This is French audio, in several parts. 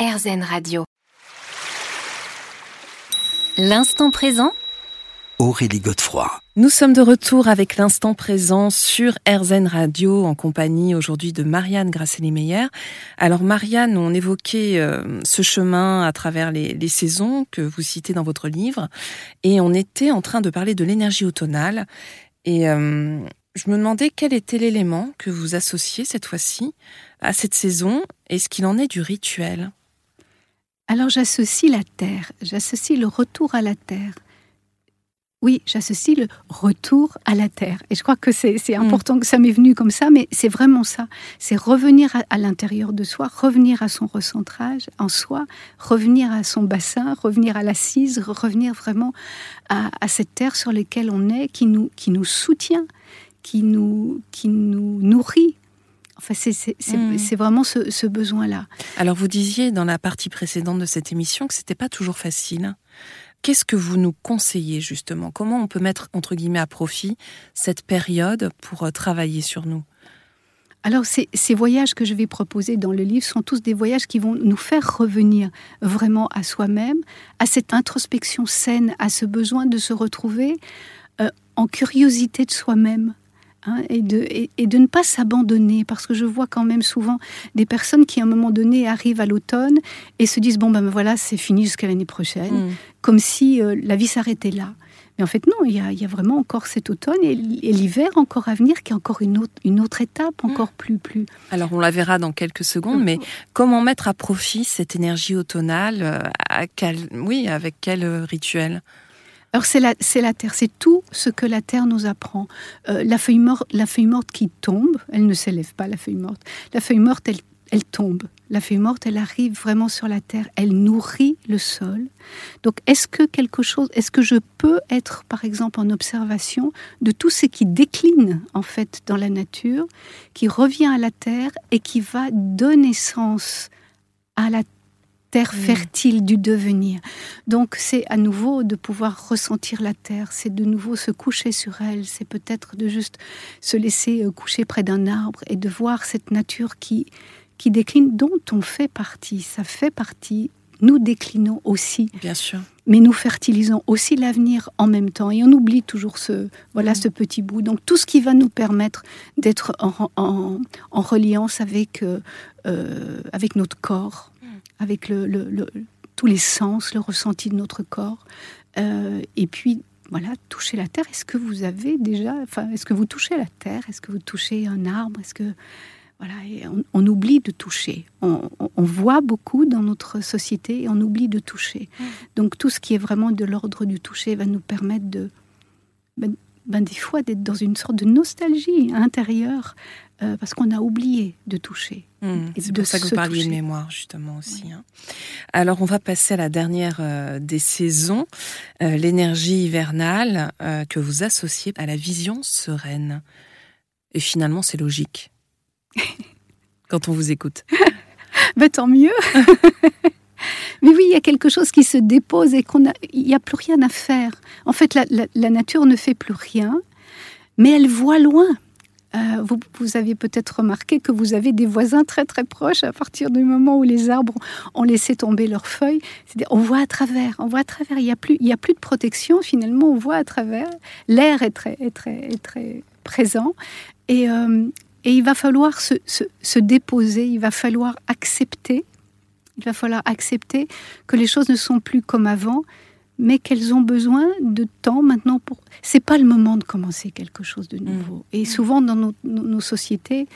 RZN Radio. L'instant présent Aurélie Godefroy. Nous sommes de retour avec l'instant présent sur RZN Radio en compagnie aujourd'hui de Marianne Grasselli-Meyer. Alors Marianne, on évoquait euh, ce chemin à travers les, les, saisons que vous citez dans votre livre et on était en train de parler de l'énergie automnale et euh, je me demandais quel était l'élément que vous associez cette fois-ci à cette saison et ce qu'il en est du rituel. Alors j'associe la terre, j'associe le retour à la terre. Oui, j'associe le retour à la terre. Et je crois que c'est mm. important que ça m'est venu comme ça, mais c'est vraiment ça. C'est revenir à, l'intérieur de soi, revenir à son recentrage en soi, revenir à son bassin, revenir à l'assise, revenir vraiment à, cette terre sur laquelle on est, qui nous, qui nous soutient, qui nous, qui nous nourrit. Enfin, c'est vraiment ce, ce besoin-là. Alors, vous disiez dans la partie précédente de cette émission que c'était pas toujours facile. Qu'est-ce que vous nous conseillez justement? Comment on peut mettre entre guillemets à profit cette période pour euh, travailler sur nous? Alors, ces, ces, voyages que je vais proposer dans le livre sont tous des voyages qui vont nous faire revenir vraiment à soi-même, à cette introspection saine, à ce besoin de se retrouver euh, en curiosité de soi-même, Hein, et, de, et, de ne pas s'abandonner, parce que je vois quand même souvent des personnes qui à un moment donné arrivent à l'automne et se disent, bon ben voilà, c'est fini jusqu'à l'année prochaine, mm. comme si euh, la vie s'arrêtait là. Mais en fait non, il y a, il y a vraiment encore cet automne et, l'hiver encore à venir, qui est encore une autre, une autre étape, mm. encore plus, plus... Alors on la verra dans quelques secondes, mais comment mettre à profit cette énergie automnale euh, à quel, Oui, avec quel euh, rituel? Alors c'est la, la terre, c'est tout ce que la terre nous apprend. Euh, la, feuille morte, la feuille morte qui tombe, elle ne s'élève pas, la feuille morte. La feuille morte, elle, elle tombe. La feuille morte, elle arrive vraiment sur la terre, elle nourrit le sol. Donc est-ce que quelque chose, est-ce que je peux être par exemple en observation de tout ce qui décline en fait dans la nature, qui revient à la terre et qui va donner sens à la terre terre fertile du devenir. Donc c'est à nouveau de pouvoir ressentir la terre, c'est de nouveau se coucher sur elle, c'est peut-être de juste se laisser euh, coucher près d'un arbre et de voir cette nature qui, qui décline, dont on fait partie, ça fait partie. Nous déclinons aussi. Bien sûr. Mais nous fertilisons aussi l'avenir en même temps. Et on oublie toujours ce, voilà, mm. ce petit bout. Donc tout ce qui va nous permettre d'être en, en, en, reliance avec, euh, euh avec notre corps, avec le, tous les sens, le ressenti de notre corps. Euh, et puis, voilà, toucher la terre. Est-ce que vous avez déjà, enfin, est-ce que vous touchez la terre? Est-ce que vous touchez un arbre? Est-ce que, voilà, on, oublie de toucher. On, voit beaucoup dans notre société et on oublie de toucher. Donc, tout ce qui est vraiment de l'ordre du toucher va nous permettre de, ben, des fois d'être dans une sorte de nostalgie intérieure euh, parce qu'on a oublié de toucher. Mmh, c'est pour ça que vous parliez de mémoire justement aussi. Hein. Alors on va passer à la dernière euh, des saisons, euh, l'énergie hivernale que vous associez à la vision sereine. Et finalement c'est logique quand on vous écoute. ben, tant mieux. Il y a quelque chose qui se dépose et qu'on a, il n'y a plus rien à faire. En fait, la, nature ne fait plus rien, mais elle voit loin. Euh, vous, avez peut-être remarqué que vous avez des voisins très très proches à partir du moment où les arbres ont laissé tomber leurs feuilles. On voit à travers, on voit à travers. Il n'y a plus, y a plus de protection. Finalement, on voit à travers. L'air est très, très, très présent et, euh, et il va falloir se, déposer. Il va falloir accepter il va falloir accepter que les choses ne sont plus comme avant, mais qu'elles ont besoin de temps maintenant pour. C'est pas le moment de commencer quelque chose de nouveau. Mmh. Et souvent dans nos, sociétés,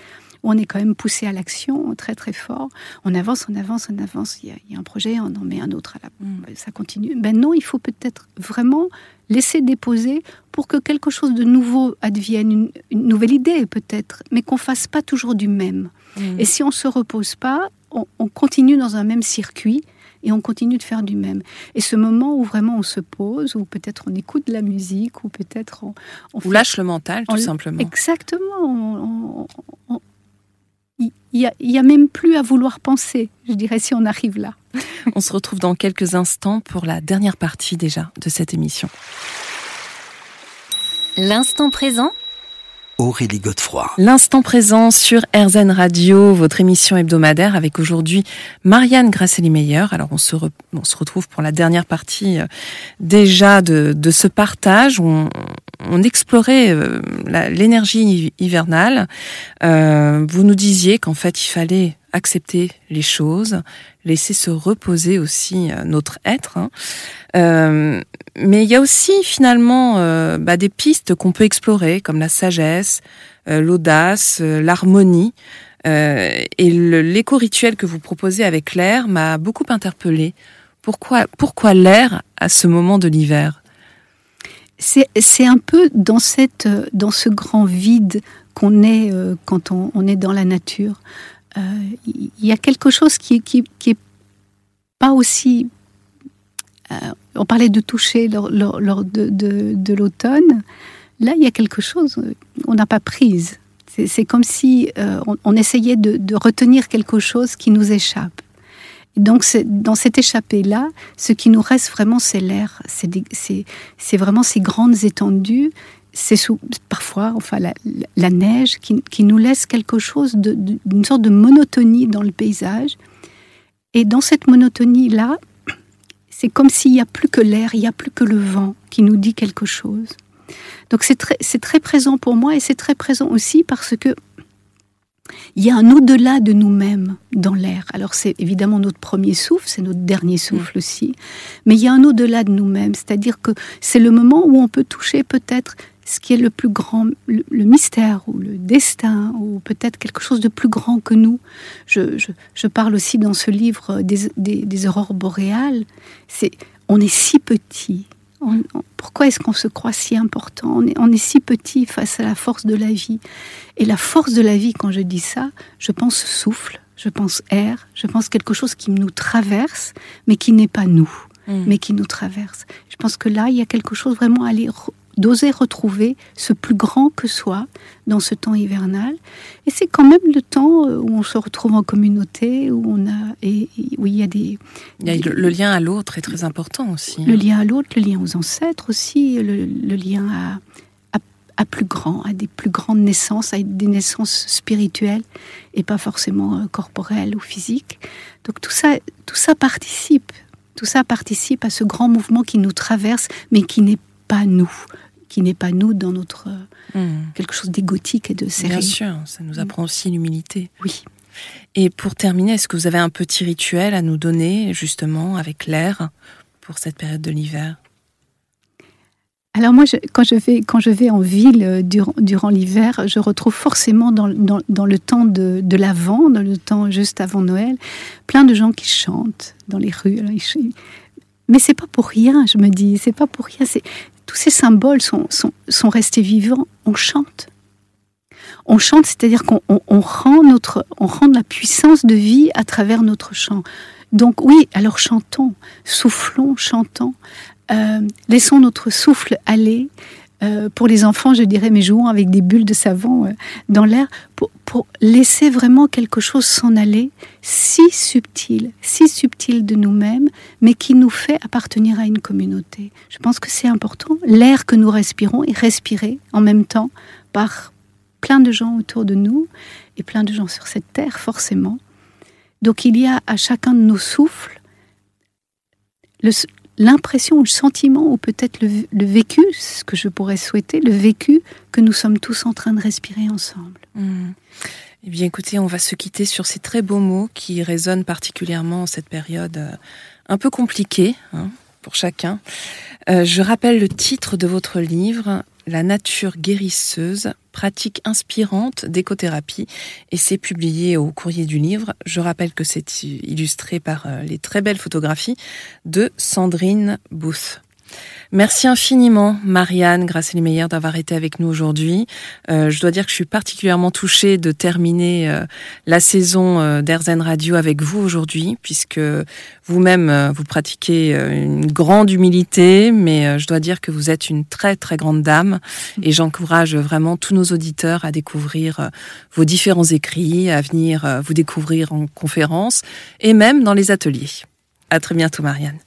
on est quand même poussé à l'action très très fort. On avance, on avance, on avance. Il y a, un projet, on en met un autre à la. Mmh. Ça continue. Ben non, il faut peut-être vraiment laisser déposer pour que quelque chose de nouveau advienne, une, une nouvelle idée peut-être, mais qu'on fasse pas toujours du même. Et si on se repose pas, on, continue dans un même circuit et on continue de faire du même. Et ce moment où vraiment on se pose, ou peut-être on écoute de la musique, ou peut-être on, on lâche le mental, tout simplement. Exactement. Il n'y a, y a même plus à vouloir penser, je dirais, si on arrive là. on se retrouve dans quelques instants pour la dernière partie déjà de cette émission. L'instant présent Aurélie Godefroy. L'instant présent sur RZN Radio, votre émission hebdomadaire avec aujourd'hui Marianne Grasselli-Meyer. Alors on se, on se retrouve pour la dernière partie euh, déjà de, de ce partage. On, on explorait euh, l'énergie hivernale. Euh, vous nous disiez qu'en fait il fallait accepter les choses, laisser se reposer aussi euh, notre être. Hein. Euh, mais il y a aussi finalement euh, bah, des pistes qu'on peut explorer, comme la sagesse, l'audace, l'harmonie. et l'éco-rituel que vous proposez avec l'air m'a beaucoup interpellée. Pourquoi, pourquoi l'air à ce moment de l'hiver? C'est un peu dans, cette, dans ce grand vide qu'on est quand on, on, est dans la nature il euh, y a quelque chose qui, qui, qui pas aussi. Euh, on parlait de toucher lors, lors, de, de, de l'automne. Là, il y a quelque chose, on n'a pas prise. C'est comme si euh, on, essayait de, de, retenir quelque chose qui nous échappe. donc, dans cette échappée-là, ce qui nous reste vraiment, c'est l'air. C'est vraiment ces grandes étendues c'est parfois enfin la, neige qui, nous laisse quelque chose d'une sorte de monotonie dans le paysage. Et dans cette monotonie-là, c'est comme s'il n'y a plus que l'air, il n'y a plus que le vent qui nous dit quelque chose. Donc c'est très, très présent pour moi et c'est très présent aussi parce que il y a un au-delà de nous-mêmes dans l'air. Alors c'est évidemment notre premier souffle, c'est notre dernier souffle aussi, mais il y a un au-delà de nous-mêmes, c'est-à-dire que c'est le moment où on peut toucher peut-être ce qui est le plus grand, le, mystère ou le destin ou peut-être quelque chose de plus grand que nous. Je, je, parle aussi dans ce livre des, des, aurores boréales. C'est, on est si petit. pourquoi est-ce qu'on se croit si important? On est, on est si petit face à la force de la vie. Et la force de la vie, quand je dis ça, je pense souffle, je pense air, je pense quelque chose qui nous traverse, mais qui n'est pas nous, mmh. mais qui nous traverse. Je pense que là, il y a quelque chose vraiment à aller d'oser retrouver ce plus grand que soi dans ce temps hivernal. Et c'est quand même le temps euh, où on se retrouve en communauté, où on a et, où il y a des, le, lien à l'autre est très important aussi. Le lien à l'autre, le lien aux ancêtres aussi, le, lien à, à, plus grand, à des plus grandes naissances, à des naissances spirituelles et pas forcément euh, corporelles ou physiques. Donc tout ça, tout ça participe. Tout ça participe à ce grand mouvement qui nous traverse, mais qui n'est pas nous qui n'est pas nous dans notre hmm. quelque chose d'égotique et de sérieux. Bien sûr, ça nous apprend aussi l'humilité. Oui. Et pour terminer, est-ce que vous avez un petit rituel à nous donner justement avec l'air pour cette période de l'hiver? Alors moi, quand, je vais, quand je vais en ville euh, durant, l'hiver, je retrouve forcément dans, dans, le temps de, de l'Avent, dans le temps juste avant Noël, plein de gens qui chantent dans les rues. Mais c'est pas pour rien, je me dis, c'est pas pour rien. Tous ces symboles sont, restés vivants. On chante. On chante, c'est-à-dire qu'on rend, on rend la puissance de vie à travers notre chant. Donc oui, alors chantons, soufflons, chantons, euh, laissons notre souffle aller, euh, pour les enfants, je dirais, mais jouons avec des bulles de savon euh, dans l'air pour, laisser vraiment quelque chose s'en aller, si subtil, si subtil de nous-mêmes, mais qui nous fait appartenir à une communauté. Je pense que c'est important. L'air que nous respirons est respiré en même temps par plein de gens autour de nous et plein de gens sur cette terre, forcément. Donc il y a à chacun de nos souffles le, l'impression ou le sentiment ou peut-être le, vécu, ce que je pourrais souhaiter, le vécu que nous sommes tous en train de respirer ensemble. Hmm. Eh bien écoutez, on va se quitter sur ces très beaux mots qui résonnent particulièrement en cette période euh, un peu compliquée hein, pour chacun. Euh, je rappelle le titre de votre livre, La nature guérisseuse, pratique inspirante d'écothérapie, et c'est publié au courrier du livre. Je rappelle que c'est illustré par euh, les très belles photographies de Sandrine Booth. Merci infiniment, Marianne Grâce Meyer, d'avoir été avec nous aujourd'hui. Euh, je dois dire que je suis particulièrement touchée de terminer euh, la saison euh, Radio avec vous aujourd'hui, puisque vous-même, euh, vous pratiquez une grande humilité, mais je dois dire que vous êtes une très, très grande dame. Et j'encourage vraiment tous nos auditeurs à découvrir vos différents écrits, à venir vous découvrir en conférence et même dans les ateliers. À très bientôt, Marianne.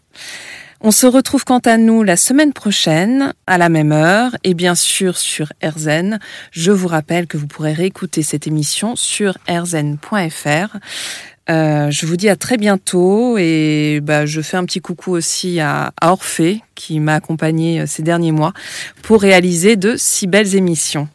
On se retrouve quant à nous la semaine prochaine à la même heure et bien sûr sur RZN. Je vous rappelle que vous pourrez réécouter cette émission sur rzn.fr. Euh, je vous dis à très bientôt et bah, je fais un petit coucou aussi à, à Orphée qui m'a accompagné euh, ces derniers mois pour réaliser de si belles émissions.